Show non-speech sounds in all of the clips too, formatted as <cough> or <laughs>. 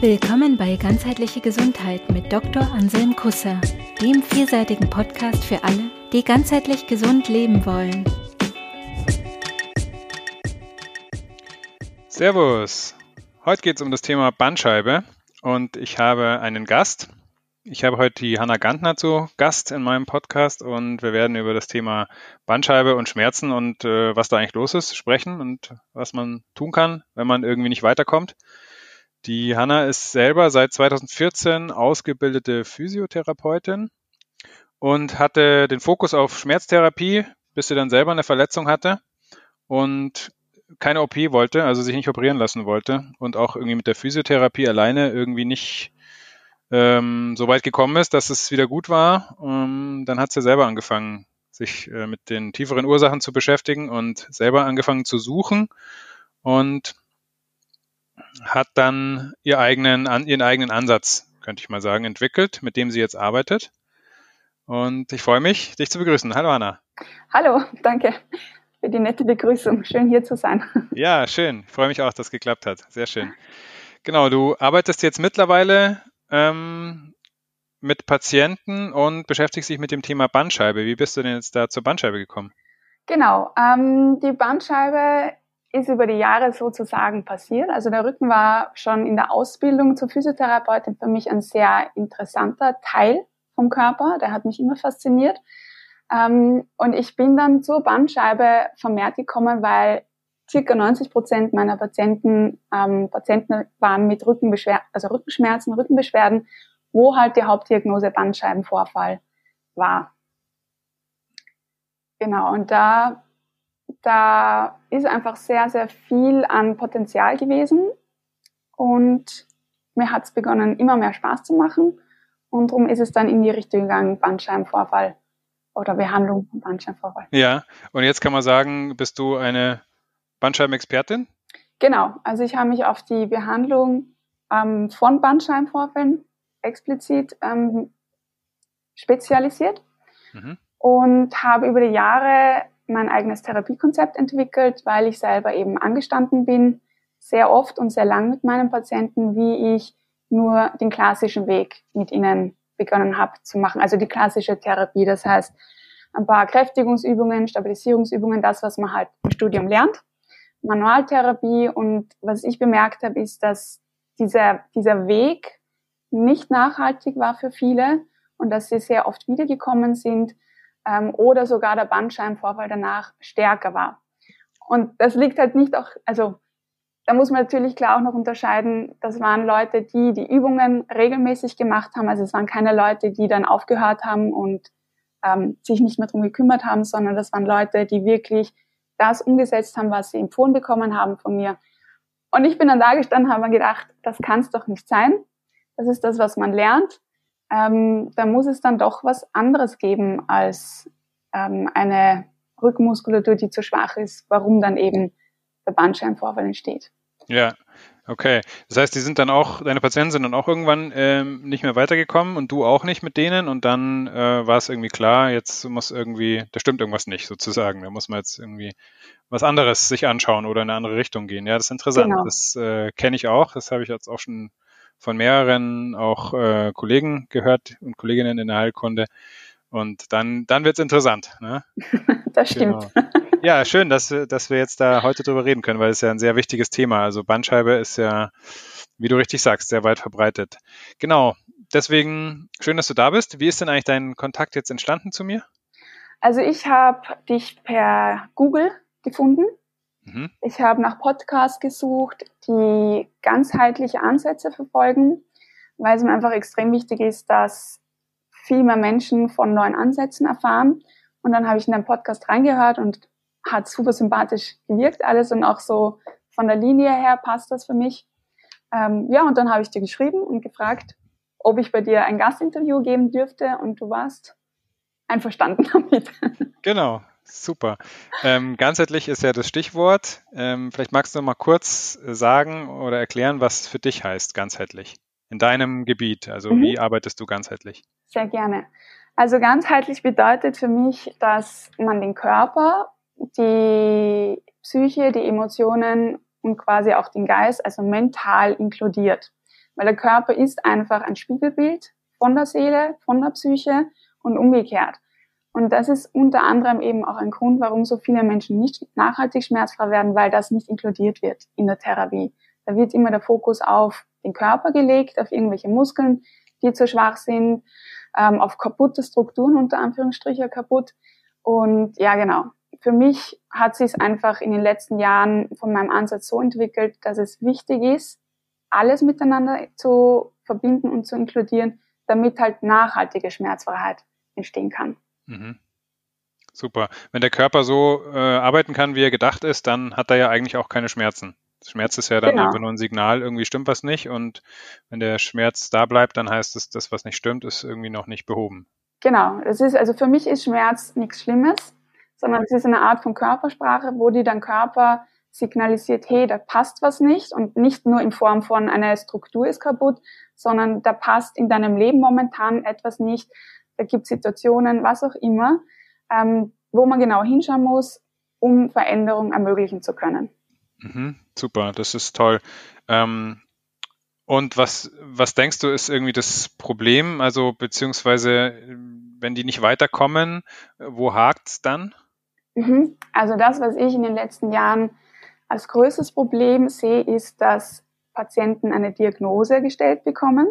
Willkommen bei Ganzheitliche Gesundheit mit Dr. Anselm Kusser, dem vielseitigen Podcast für alle, die ganzheitlich gesund leben wollen. Servus! Heute geht es um das Thema Bandscheibe und ich habe einen Gast. Ich habe heute die Hanna Gantner zu Gast in meinem Podcast und wir werden über das Thema Bandscheibe und Schmerzen und äh, was da eigentlich los ist sprechen und was man tun kann, wenn man irgendwie nicht weiterkommt. Die Hanna ist selber seit 2014 ausgebildete Physiotherapeutin und hatte den Fokus auf Schmerztherapie, bis sie dann selber eine Verletzung hatte und keine OP wollte, also sich nicht operieren lassen wollte und auch irgendwie mit der Physiotherapie alleine irgendwie nicht ähm, so weit gekommen ist, dass es wieder gut war. Ähm, dann hat sie selber angefangen, sich äh, mit den tieferen Ursachen zu beschäftigen und selber angefangen zu suchen und hat dann ihr eigenen, an, ihren eigenen Ansatz, könnte ich mal sagen, entwickelt, mit dem sie jetzt arbeitet. Und ich freue mich, dich zu begrüßen. Hallo Anna. Hallo, danke für die nette Begrüßung. Schön hier zu sein. <laughs> Ja, schön. Ich freue mich auch, dass es geklappt hat. Sehr schön. Genau, du arbeitest jetzt mittlerweile ähm, mit Patienten und beschäftigst dich mit dem Thema Bandscheibe. Wie bist du denn jetzt da zur Bandscheibe gekommen? Genau, ähm, die Bandscheibe ist über die Jahre sozusagen passiert. Also der Rücken war schon in der Ausbildung zur Physiotherapeutin für mich ein sehr interessanter Teil vom Körper. Der hat mich immer fasziniert. Ähm, und ich bin dann zur Bandscheibe vermehrt gekommen, weil circa 90 Prozent meiner Patienten, ähm, Patienten waren mit Rückenbeschwer also Rückenschmerzen, Rückenbeschwerden, wo halt die Hauptdiagnose Bandscheibenvorfall war. Genau, und da da ist einfach sehr, sehr viel an Potenzial gewesen und mir hat es begonnen, immer mehr Spaß zu machen und darum ist es dann in die Richtung gegangen, Bandscheibenvorfall oder Behandlung von Bandscheibenvorfall. Ja, und jetzt kann man sagen, bist du eine Bandscheibenexpertin? Genau, also ich habe mich auf die Behandlung ähm, von Bandscheibenvorfällen explizit ähm, spezialisiert mhm. und habe über die Jahre mein eigenes Therapiekonzept entwickelt, weil ich selber eben angestanden bin, sehr oft und sehr lang mit meinen Patienten, wie ich nur den klassischen Weg mit ihnen begonnen habe zu machen. Also die klassische Therapie, das heißt ein paar Kräftigungsübungen, Stabilisierungsübungen, das, was man halt im Studium lernt, Manualtherapie. Und was ich bemerkt habe, ist, dass dieser, dieser Weg nicht nachhaltig war für viele und dass sie sehr oft wiedergekommen sind ähm, oder sogar der Bandscheibenvorfall danach stärker war. Und das liegt halt nicht auch, also da muss man natürlich klar auch noch unterscheiden, das waren Leute, die die Übungen regelmäßig gemacht haben. Also es waren keine Leute, die dann aufgehört haben und ähm, sich nicht mehr drum gekümmert haben, sondern das waren Leute, die wirklich das umgesetzt haben, was sie empfohlen bekommen haben von mir. Und ich bin dann da gestanden, habe mir gedacht, das kann es doch nicht sein. Das ist das, was man lernt ähm, da muss es dann doch was anderes geben als ähm, eine Rückenmuskulatur, die zu schwach ist, warum dann eben der Bandscheibenvorfall entsteht. Ja, okay. Das heißt, die sind dann auch, deine Patienten sind dann auch irgendwann ähm, nicht mehr weitergekommen und du auch nicht mit denen und dann äh, war es irgendwie klar, jetzt muss irgendwie, da stimmt irgendwas nicht sozusagen. Da muss man jetzt irgendwie was anderes sich anschauen oder in eine andere Richtung gehen. Ja, das ist interessant. Genau. Das äh, kenne ich auch. Das habe ich jetzt auch schon von mehreren auch äh, Kollegen gehört und Kolleginnen in der Heilkunde. Und dann, dann wird's interessant. Ne? <laughs> das stimmt. Genau. Ja, schön, dass, dass wir jetzt da heute drüber reden können, weil es ja ein sehr wichtiges Thema. Also Bandscheibe ist ja, wie du richtig sagst, sehr weit verbreitet. Genau. Deswegen schön, dass du da bist. Wie ist denn eigentlich dein Kontakt jetzt entstanden zu mir? Also ich habe dich per Google gefunden Mhm. Ich habe nach Podcasts gesucht, die ganzheitliche Ansätze verfolgen, weil es mir einfach extrem wichtig ist, dass viel mehr Menschen von neuen Ansätzen erfahren. Und dann habe ich in den Podcast reingehört und hat super sympathisch gewirkt alles und auch so von der Linie her passt das für mich. Ähm, ja, und dann habe ich dir geschrieben und gefragt, ob ich bei dir ein Gastinterview geben dürfte und du warst einverstanden <laughs> damit. Genau, Super. Ähm, ganzheitlich ist ja das Stichwort. Ähm, vielleicht magst du noch mal kurz sagen oder erklären, was für dich heißt ganzheitlich in deinem Gebiet. Also mhm. wie arbeitest du ganzheitlich? Sehr gerne. Also ganzheitlich bedeutet für mich, dass man den Körper, die Psyche, die Emotionen und quasi auch den Geist, also mental inkludiert. weil der Körper ist einfach ein Spiegelbild von der Seele, von der Psyche und umgekehrt. Und das ist unter anderem eben auch ein Grund, warum so viele Menschen nicht nachhaltig schmerzfrei werden, weil das nicht inkludiert wird in der Therapie. Da wird immer der Fokus auf den Körper gelegt, auf irgendwelche Muskeln, die zu schwach sind, ähm, auf kaputte Strukturen, unter Anführungsstriche kaputt. Und ja, genau. Für mich hat sich es einfach in den letzten Jahren von meinem Ansatz so entwickelt, dass es wichtig ist, alles miteinander zu verbinden und zu inkludieren, damit halt nachhaltige Schmerzfreiheit entstehen kann. Mhm. Super. Wenn der Körper so äh, arbeiten kann, wie er gedacht ist, dann hat er ja eigentlich auch keine Schmerzen. Schmerz ist ja dann genau. einfach nur ein Signal, irgendwie stimmt was nicht. Und wenn der Schmerz da bleibt, dann heißt es, das, was nicht stimmt, ist irgendwie noch nicht behoben. Genau. Es ist, also für mich ist Schmerz nichts Schlimmes, sondern es ist eine Art von Körpersprache, wo dir dein Körper signalisiert, hey, da passt was nicht und nicht nur in Form von einer Struktur ist kaputt, sondern da passt in deinem Leben momentan etwas nicht. Da gibt Situationen, was auch immer, ähm, wo man genau hinschauen muss, um Veränderungen ermöglichen zu können. Mhm, super, das ist toll. Ähm, und was, was denkst du, ist irgendwie das Problem? Also, beziehungsweise, wenn die nicht weiterkommen, wo hakt es dann? Mhm. Also, das, was ich in den letzten Jahren als größtes Problem sehe, ist, dass Patienten eine Diagnose gestellt bekommen,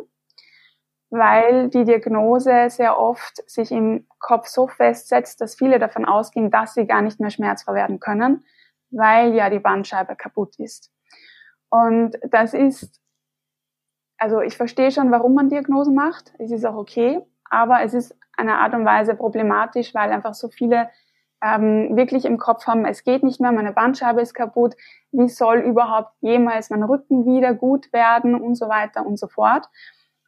weil die Diagnose sehr oft sich im Kopf so festsetzt, dass viele davon ausgehen, dass sie gar nicht mehr schmerzfrei werden können weil ja die Bandscheibe kaputt ist. Und das ist, also ich verstehe schon, warum man Diagnosen macht. Es ist auch okay, aber es ist eine Art und Weise problematisch, weil einfach so viele ähm, wirklich im Kopf haben, es geht nicht mehr, meine Bandscheibe ist kaputt, wie soll überhaupt jemals mein Rücken wieder gut werden und so weiter und so fort.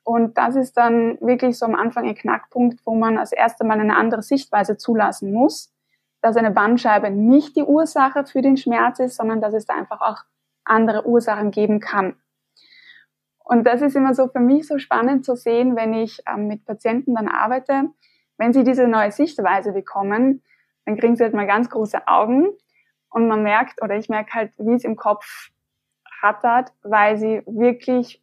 Und das ist dann wirklich so am Anfang ein Knackpunkt, wo man als erstes Mal eine andere Sichtweise zulassen muss dass eine Bandscheibe nicht die Ursache für den Schmerz ist, sondern dass es da einfach auch andere Ursachen geben kann. Und das ist immer so für mich so spannend zu sehen, wenn ich ähm, mit Patienten dann arbeite. Wenn sie diese neue Sichtweise bekommen, dann kriegen sie halt mal ganz große Augen und man merkt, oder ich merke halt, wie es im Kopf rattert, weil sie wirklich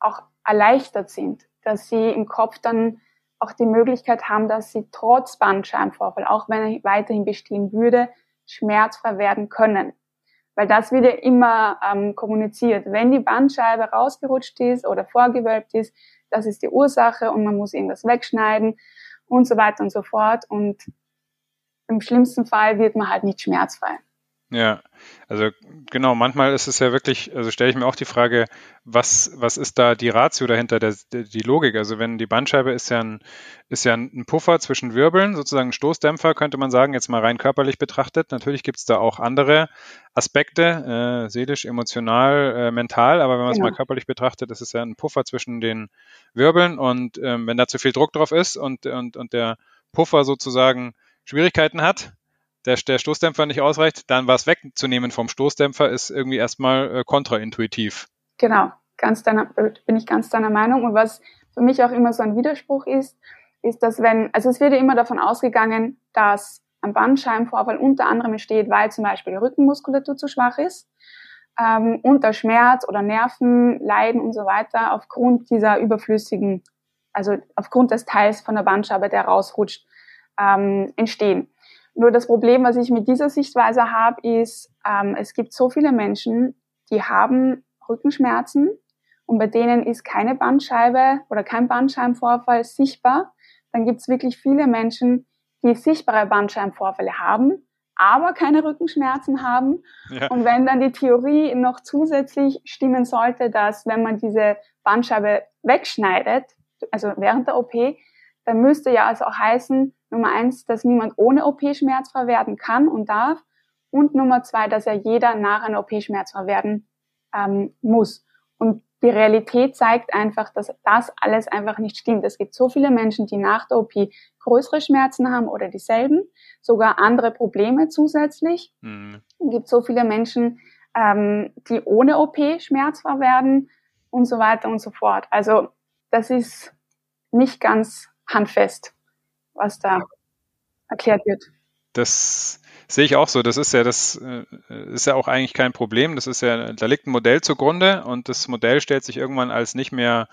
auch erleichtert sind, dass sie im Kopf dann auch die Möglichkeit haben, dass sie trotz Bandscheibenvorfall, auch wenn er weiterhin bestehen würde, schmerzfrei werden können. Weil das wird ja immer ähm, kommuniziert. Wenn die Bandscheibe rausgerutscht ist oder vorgewölbt ist, das ist die Ursache und man muss irgendwas wegschneiden und so weiter und so fort. Und im schlimmsten Fall wird man halt nicht schmerzfrei. Ja, also genau, manchmal ist es ja wirklich, also stelle ich mir auch die Frage, was, was ist da die Ratio dahinter, der, die Logik? Also wenn die Bandscheibe ist ja, ein, ist ja ein Puffer zwischen Wirbeln, sozusagen ein Stoßdämpfer, könnte man sagen, jetzt mal rein körperlich betrachtet. Natürlich gibt es da auch andere Aspekte, äh, seelisch, emotional, äh, mental, aber wenn man es genau. mal körperlich betrachtet, ist es ja ein Puffer zwischen den Wirbeln und ähm, wenn da zu viel Druck drauf ist und, und, und der Puffer sozusagen Schwierigkeiten hat, der, der Stoßdämpfer nicht ausreicht, dann was wegzunehmen vom Stoßdämpfer ist irgendwie erstmal äh, kontraintuitiv. Genau, ganz deiner, bin ich ganz deiner Meinung. Und was für mich auch immer so ein Widerspruch ist, ist, dass wenn, also es wird ja immer davon ausgegangen, dass ein Bandscheibenvorfall unter anderem entsteht, weil zum Beispiel die Rückenmuskulatur zu schwach ist ähm, und der Schmerz oder Nerven leiden und so weiter aufgrund dieser überflüssigen, also aufgrund des Teils von der Bandscheibe, der rausrutscht, ähm, entstehen. Nur das Problem, was ich mit dieser Sichtweise habe, ist, ähm, es gibt so viele Menschen, die haben Rückenschmerzen und bei denen ist keine Bandscheibe oder kein Bandscheibenvorfall sichtbar. Dann gibt es wirklich viele Menschen, die sichtbare Bandscheibenvorfälle haben, aber keine Rückenschmerzen haben. Ja. Und wenn dann die Theorie noch zusätzlich stimmen sollte, dass wenn man diese Bandscheibe wegschneidet, also während der OP, dann müsste ja also auch heißen, Nummer eins, dass niemand ohne OP schmerzfrei werden kann und darf. Und Nummer zwei, dass ja jeder nach einer OP schmerzfrei werden ähm, muss. Und die Realität zeigt einfach, dass das alles einfach nicht stimmt. Es gibt so viele Menschen, die nach der OP größere Schmerzen haben oder dieselben, sogar andere Probleme zusätzlich. Mhm. Es gibt so viele Menschen, ähm, die ohne OP schmerzfrei werden und so weiter und so fort. Also das ist nicht ganz handfest was da erklärt wird. Das, Sehe ich auch so. Das ist ja das äh, ist ja auch eigentlich kein Problem. Das ist ja, da liegt ein Modell zugrunde und das Modell stellt sich irgendwann als nicht mehr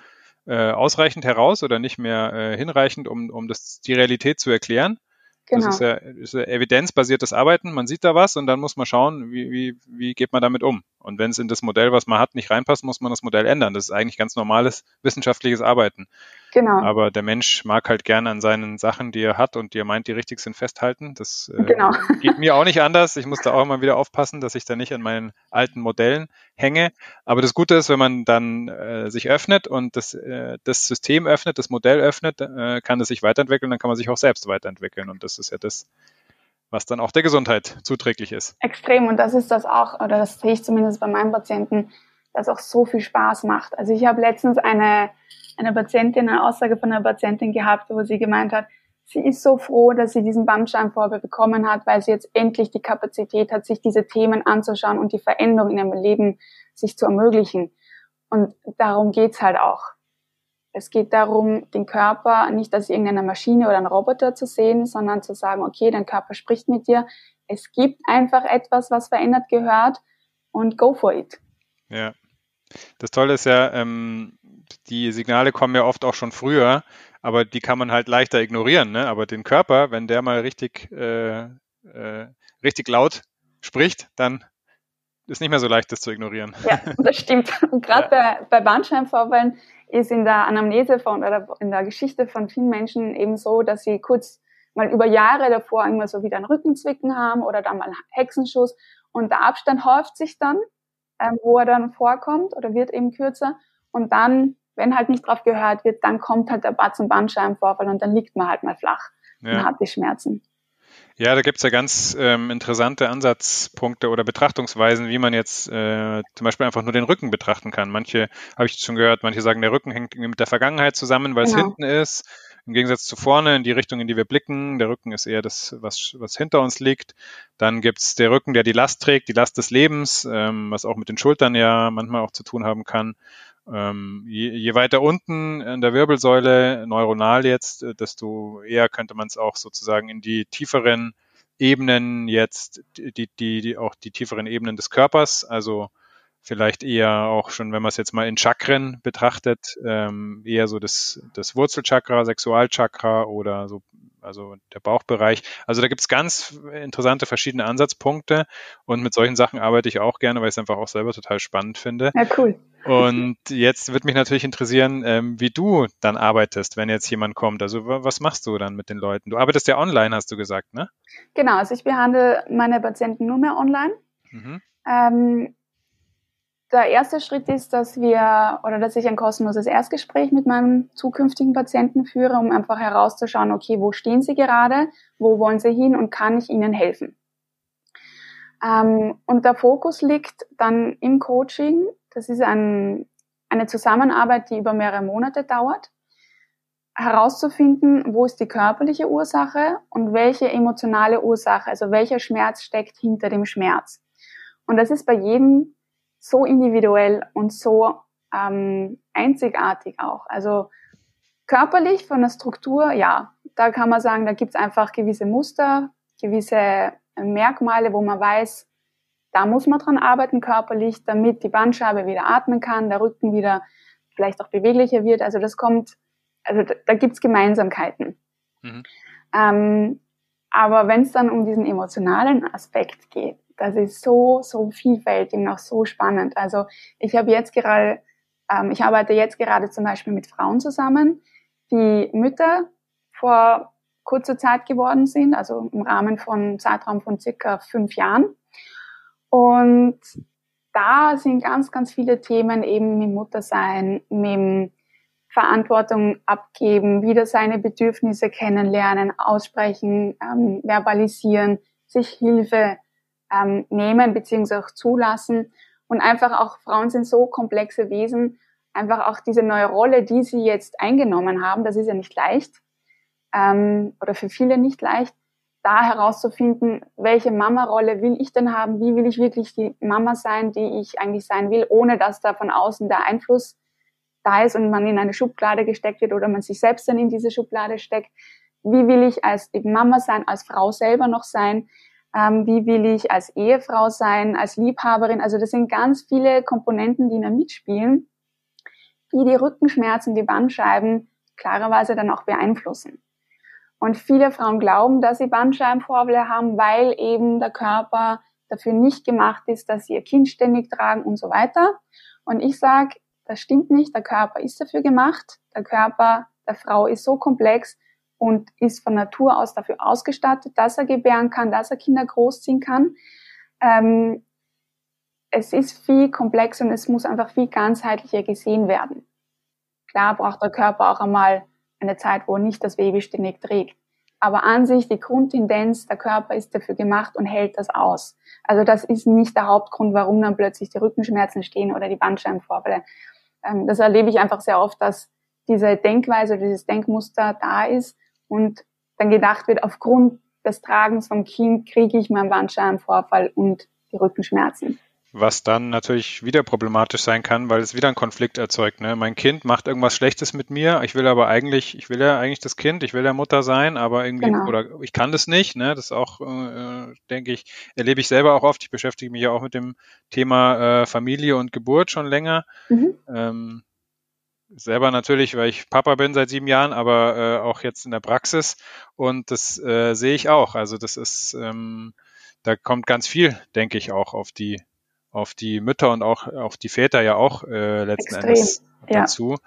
äh, ausreichend heraus oder nicht mehr äh, hinreichend, um, um das, die Realität zu erklären. Genau. Das ist ja, ist ja evidenzbasiertes Arbeiten. Man sieht da was und dann muss man schauen, wie, wie, wie geht man damit um. Und wenn es in das Modell, was man hat, nicht reinpasst, muss man das Modell ändern. Das ist eigentlich ganz normales wissenschaftliches Arbeiten. Genau. Aber der Mensch mag halt gerne an seinen Sachen, die er hat und die er meint, die richtig sind, festhalten. Das äh, genau. <laughs> geht mir auch nicht anders. Ich muss da auch immer wieder aufpassen, dass ich da nicht an meinen alten Modellen hänge. Aber das Gute ist, wenn man dann äh, sich öffnet und das, äh, das System öffnet, das Modell öffnet, äh, kann es sich weiterentwickeln, dann kann man sich auch selbst weiterentwickeln. Und das ist ja das, was dann auch der Gesundheit zuträglich ist. Extrem. Und das ist das auch, oder das sehe ich zumindest bei meinen Patienten, das auch so viel Spaß macht. Also ich habe letztens eine, eine Patientin, eine Aussage von einer Patientin gehabt, wo sie gemeint hat, sie ist so froh, dass sie diesen Bandscheibenvorfall bekommen hat, weil sie jetzt endlich die Kapazität hat, sich diese Themen anzuschauen und die Veränderung in ihrem Leben sich zu ermöglichen. Und darum geht's halt auch. Es geht darum, den Körper nicht als irgendeine Maschine oder ein Roboter zu sehen, sondern zu sagen, okay, dein Körper spricht mit dir. Es gibt einfach etwas, was verändert gehört und go for it. Ja. Das Tolle ist ja, ähm, die Signale kommen ja oft auch schon früher, aber die kann man halt leichter ignorieren. Ne? Aber den Körper, wenn der mal richtig, äh, äh, richtig laut spricht, dann ist nicht mehr so leicht, das zu ignorieren. Ja, das stimmt. <laughs> Und gerade ja. bei, bei Bandscheibenvorfällen ist in der Anamnese von oder in der Geschichte von vielen Menschen eben so, dass sie kurz mal über Jahre davor immer so wieder einen Rückenzwicken haben oder dann mal einen Hexenschuss und der Abstand häuft sich dann, ähm, wo er dann vorkommt oder wird eben kürzer und dann, wenn halt nicht drauf gehört wird, dann kommt halt der Batz- und Bandscheibenvorfall und dann liegt man halt mal flach ja. und hat die Schmerzen. Ja, da gibt's ja ganz ähm, interessante Ansatzpunkte oder Betrachtungsweisen, wie man jetzt äh, zum Beispiel einfach nur den Rücken betrachten kann. Manche, habe ich schon gehört, manche sagen, der Rücken hängt mit der Vergangenheit zusammen, weil es genau. hinten ist. Im Gegensatz zu vorne, in die Richtung, in die wir blicken. Der Rücken ist eher das, was, was hinter uns liegt. Dann gibt's der Rücken, der die Last trägt, die Last des Lebens, ähm, was auch mit den Schultern ja manchmal auch zu tun haben kann. Ähm, je, je weiter unten in der Wirbelsäule, neuronal jetzt, äh, desto eher könnte man es auch sozusagen in die tieferen Ebenen jetzt, die, die, die auch die tieferen Ebenen des Körpers, also vielleicht eher auch schon, wenn man es jetzt mal in Chakren betrachtet, ähm, eher so das, das Wurzelchakra, Sexualchakra oder so, also der Bauchbereich. Also da gibt's ganz interessante verschiedene Ansatzpunkte und mit solchen Sachen arbeite ich auch gerne, weil ich es einfach auch selber total spannend finde. Ja, cool. Und jetzt wird mich natürlich interessieren, ähm, wie du dann arbeitest, wenn jetzt jemand kommt. Also was machst du dann mit den Leuten? Du arbeitest ja online, hast du gesagt, ne? Genau, also ich behandle meine Patienten nur mehr online. Mhm. Ähm, der erste Schritt ist, dass wir oder dass ich ein kostenloses Erstgespräch mit meinem zukünftigen Patienten führe, um einfach herauszuschauen, okay, wo stehen sie gerade, wo wollen sie hin und kann ich ihnen helfen. Ähm, und der Fokus liegt dann im Coaching. Das ist ein, eine Zusammenarbeit, die über mehrere Monate dauert, herauszufinden, wo ist die körperliche Ursache und welche emotionale Ursache, also welcher Schmerz steckt hinter dem Schmerz. Und das ist bei jedem so individuell und so ähm, einzigartig auch. Also körperlich von der Struktur, ja, da kann man sagen, da gibt's einfach gewisse Muster, gewisse äh, Merkmale, wo man weiß, da muss man dran arbeiten körperlich, damit die Bandscheibe wieder atmen kann, der Rücken wieder vielleicht auch beweglicher wird. Also das kommt, also da, da gibt's Gemeinsamkeiten. Mhm. Ähm, aber wenn es dann um diesen emotionalen Aspekt geht, das ist so, so vielfältig und auch so spannend. Also ich habe jetzt gerade, ähm, ich arbeite jetzt gerade zum Beispiel mit Frauen zusammen, die Mütter vor kurzer Zeit geworden sind, also im Rahmen von Zeitraum von circa fünf Jahren. Und da sind ganz, ganz viele Themen eben mit Muttersein, mit Verantwortung abgeben, wieder seine Bedürfnisse kennenlernen, aussprechen, ähm, verbalisieren, sich Hilfe ähm, nehmen beziehungsweise auch zulassen. Und einfach auch Frauen sind so komplexe Wesen, einfach auch diese neue Rolle, die sie jetzt eingenommen haben, das ist ja nicht leicht ähm, oder für viele nicht leicht, da herauszufinden, welche Mama-Rolle will ich denn haben, wie will ich wirklich die Mama sein, die ich eigentlich sein will, ohne dass da von außen der Einfluss da ist und man in eine Schublade gesteckt wird oder man sich selbst dann in diese Schublade steckt. Wie will ich als Mama sein, als Frau selber noch sein? Ähm, wie will ich als Ehefrau sein, als Liebhaberin. Also das sind ganz viele Komponenten, die da mitspielen, die die Rückenschmerzen, die Bandscheiben klarerweise dann auch beeinflussen. Und viele Frauen glauben, dass sie Bandscheibenvorfälle haben, weil eben der Körper dafür nicht gemacht ist, dass sie ihr Kind ständig tragen und so weiter. Und ich sage, das stimmt nicht. Der Körper ist dafür gemacht. Der Körper der Frau ist so komplex, und ist von Natur aus dafür ausgestattet, dass er gebären kann, dass er Kinder großziehen kann. Ähm, es ist viel komplex und es muss einfach viel ganzheitlicher gesehen werden. Klar braucht der Körper auch einmal eine Zeit, wo nicht das Baby ständig trägt. Aber an sich, die Grundtendenz, der Körper ist dafür gemacht und hält das aus. Also das ist nicht der Hauptgrund, warum dann plötzlich die Rückenschmerzen stehen oder die Bandscheibenvorfälle. Ähm, das erlebe ich einfach sehr oft, dass diese Denkweise, dieses Denkmuster da ist und dann gedacht wird, aufgrund des Tragens vom Kind kriege ich meinen Bandscheibenvorfall und die Rückenschmerzen. Was dann natürlich wieder problematisch sein kann, weil es wieder einen Konflikt erzeugt. Ne? Mein Kind macht irgendwas Schlechtes mit mir. Ich will aber eigentlich, ich will ja eigentlich das Kind, ich will ja Mutter sein, aber irgendwie, genau. oder ich kann das nicht. Ne? Das auch, äh, denke ich, erlebe ich selber auch oft. Ich beschäftige mich ja auch mit dem Thema äh, Familie und Geburt schon länger. Mhm. Ähm, selber natürlich, weil ich Papa bin seit sieben Jahren, aber äh, auch jetzt in der Praxis und das äh, sehe ich auch. Also das ist, ähm, da kommt ganz viel, denke ich, auch auf die auf die Mütter und auch auf die Väter ja auch äh, letzten Extrem, Endes dazu.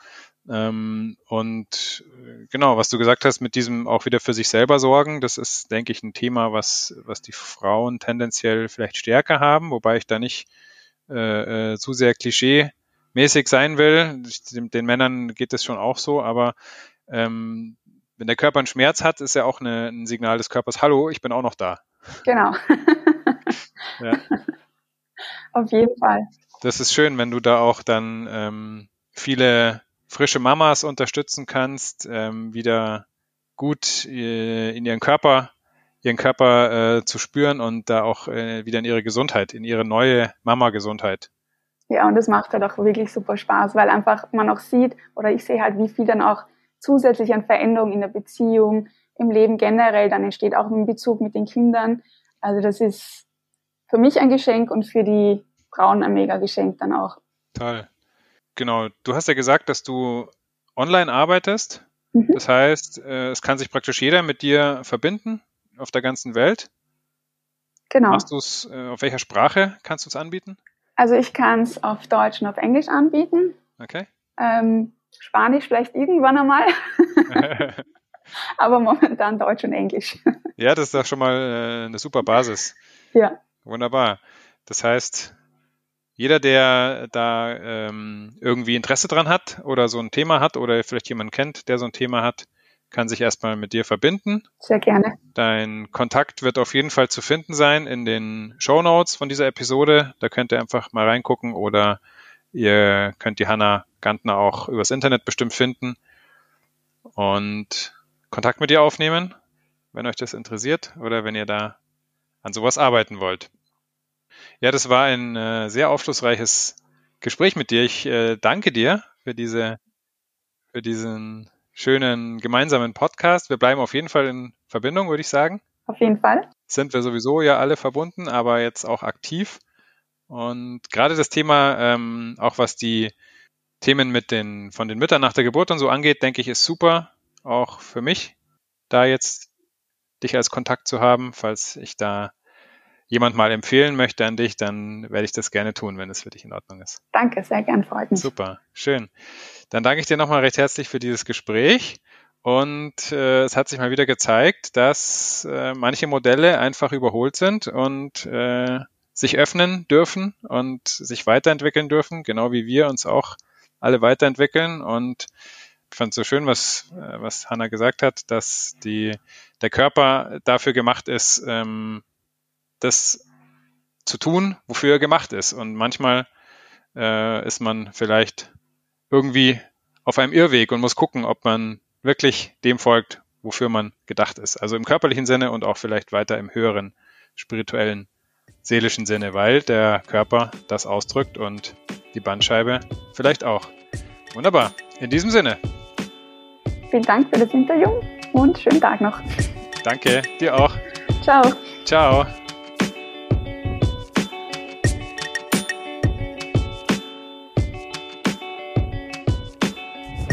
Ja. Ähm, und äh, genau, was du gesagt hast, mit diesem auch wieder für sich selber sorgen, das ist, denke ich, ein Thema, was, was die Frauen tendenziell vielleicht stärker haben, wobei ich da nicht äh, äh, zu sehr Klischee mäßig sein will. Den Männern geht es schon auch so, aber ähm, wenn der Körper einen Schmerz hat, ist ja auch eine, ein Signal des Körpers, hallo, ich bin auch noch da. Genau. <laughs> ja. <laughs> Auf jeden Fall. Das ist schön, wenn du da auch dann ähm, viele frische Mamas unterstützen kannst, ähm, wieder gut äh, in ihren Körper, ihren Körper äh, zu spüren und da auch äh, wieder in ihre Gesundheit, in ihre neue Mama-Gesundheit ja, und das macht halt auch wirklich super Spaß, weil einfach man auch sieht, oder ich sehe halt, wie viel dann auch zusätzlich an Veränderungen in der Beziehung, im Leben generell dann entsteht, auch im Bezug mit den Kindern. Also das ist für mich ein Geschenk und für die Frauen ein mega Geschenk dann auch. Toll. Genau. Du hast ja gesagt, dass du online arbeitest. Mhm. Das heißt, äh, es kann sich praktisch jeder mit dir verbinden auf der ganzen Welt. Genau. Machst du es, äh, auf welcher Sprache kannst du es anbieten? Also ich kann es auf Deutsch und auf Englisch anbieten. Okay. Ähm, Spanisch vielleicht irgendwann einmal. <laughs> Aber momentan Deutsch und Englisch. ja, das ist doch schon mal äh, eine super Basis. Ja. Wunderbar. Das heißt, jeder, der da ähm, irgendwie Interesse dran hat oder so ein Thema hat oder vielleicht jemanden kennt, der so ein Thema hat, kann sich erstmal mit dir verbinden. Sehr gerne. Dein Kontakt wird auf jeden Fall zu finden sein in den Show Notes von dieser Episode. Da könnt ihr einfach mal reingucken oder ihr könnt die Hanna Gantner auch übers Internet bestimmt finden und Kontakt mit ihr aufnehmen, wenn euch das interessiert oder wenn ihr da an sowas arbeiten wollt. Ja, das war ein äh, sehr aufschlussreiches Gespräch mit dir. Ich äh, danke dir für diese, für diesen schönen gemeinsamen Podcast. Wir bleiben auf jeden Fall in Verbindung, würde ich sagen. Auf jeden Fall. Sind wir sowieso ja alle verbunden, aber jetzt auch aktiv. Und gerade das Thema, ähm, auch was die Themen mit den, von den Müttern nach der Geburt und so angeht, denke ich, ist super. Auch für mich, da jetzt dich als Kontakt zu haben. Falls ich da jemand mal empfehlen möchte an dich, dann werde ich das gerne tun, wenn es für dich in Ordnung ist. Danke, sehr gern, freut mich. Super, schön. Dann danke ich dir nochmal recht herzlich für dieses Gespräch. Und äh, es hat sich mal wieder gezeigt, dass äh, manche Modelle einfach überholt sind und äh, sich öffnen dürfen und sich weiterentwickeln dürfen, genau wie wir uns auch alle weiterentwickeln. Und ich fand es so schön, was, äh, was Hanna gesagt hat, dass die, der Körper dafür gemacht ist, ähm, das zu tun, wofür er gemacht ist. Und manchmal äh, ist man vielleicht irgendwie auf einem Irrweg und muss gucken, ob man wirklich dem folgt, wofür man gedacht ist. Also im körperlichen Sinne und auch vielleicht weiter im höheren spirituellen, seelischen Sinne, weil der Körper das ausdrückt und die Bandscheibe vielleicht auch. Wunderbar. In diesem Sinne. Vielen Dank für das Interview und schönen Tag noch. Danke, dir auch. Ciao. Ciao.